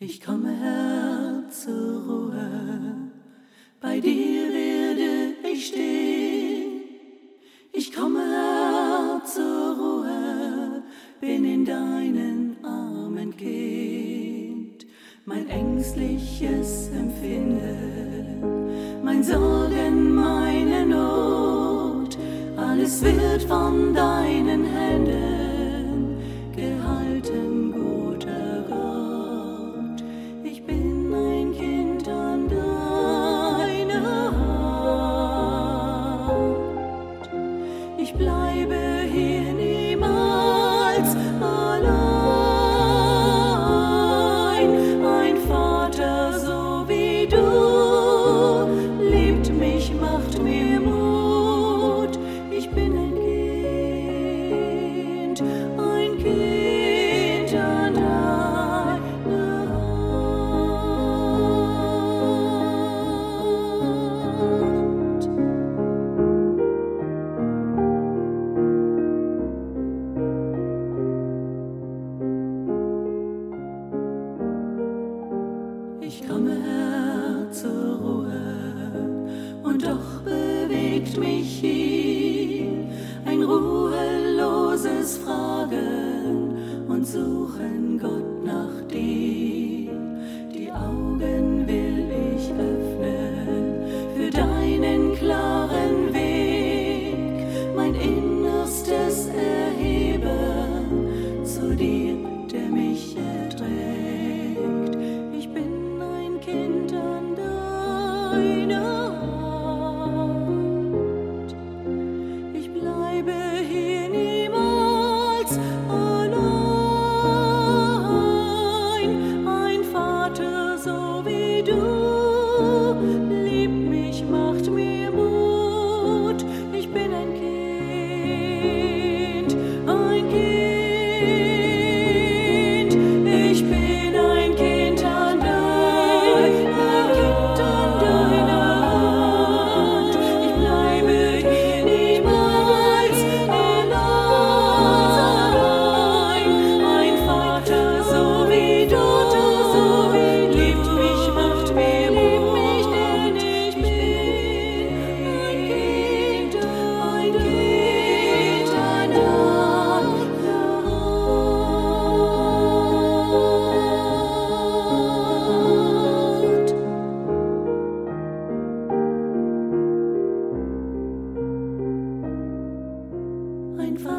Ich komme her zur Ruhe, bei dir werde ich stehen. Ich komme her zur Ruhe, bin in deinen Armen Kind. Mein ängstliches Empfinden, mein Sorgen, meine Not, alles wird von deinen Händen Ich bleibe hier niemals allein. Bewegt mich hier ein ruheloses Fragen und Suchen Gott nach dir. Einfach